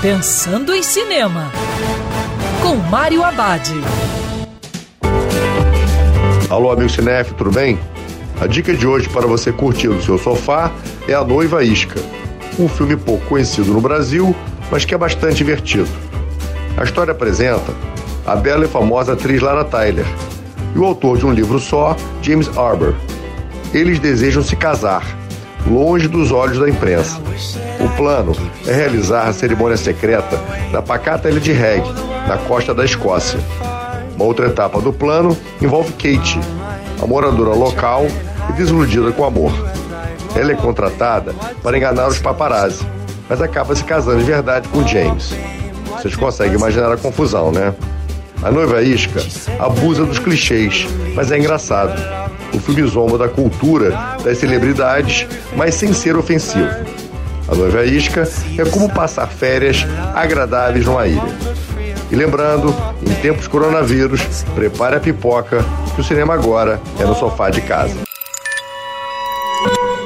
Pensando em Cinema, com Mário Abad. Alô, amigo cinef, tudo bem? A dica de hoje para você curtir no seu sofá é A Noiva Isca, um filme pouco conhecido no Brasil, mas que é bastante divertido. A história apresenta a bela e famosa atriz Lara Tyler e o autor de um livro só, James Arbor. Eles desejam se casar, longe dos olhos da imprensa. O plano é realizar a cerimônia secreta na pacata ilha de Reg, na costa da Escócia. Uma outra etapa do plano envolve Kate, a moradora local e desiludida com amor. Ela é contratada para enganar os paparazzi, mas acaba se casando de verdade com James. Vocês conseguem imaginar a confusão, né? A noiva Isca abusa dos clichês, mas é engraçado. O filme zomba da cultura das celebridades, mas sem ser ofensivo. A noiva Isca é como passar férias agradáveis numa ilha. E lembrando, em tempos coronavírus, prepare a pipoca, que o cinema agora é no sofá de casa.